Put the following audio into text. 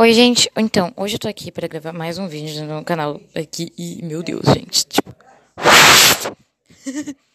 Oi, gente. Então, hoje eu tô aqui pra gravar mais um vídeo no canal aqui e, meu Deus, gente, tipo...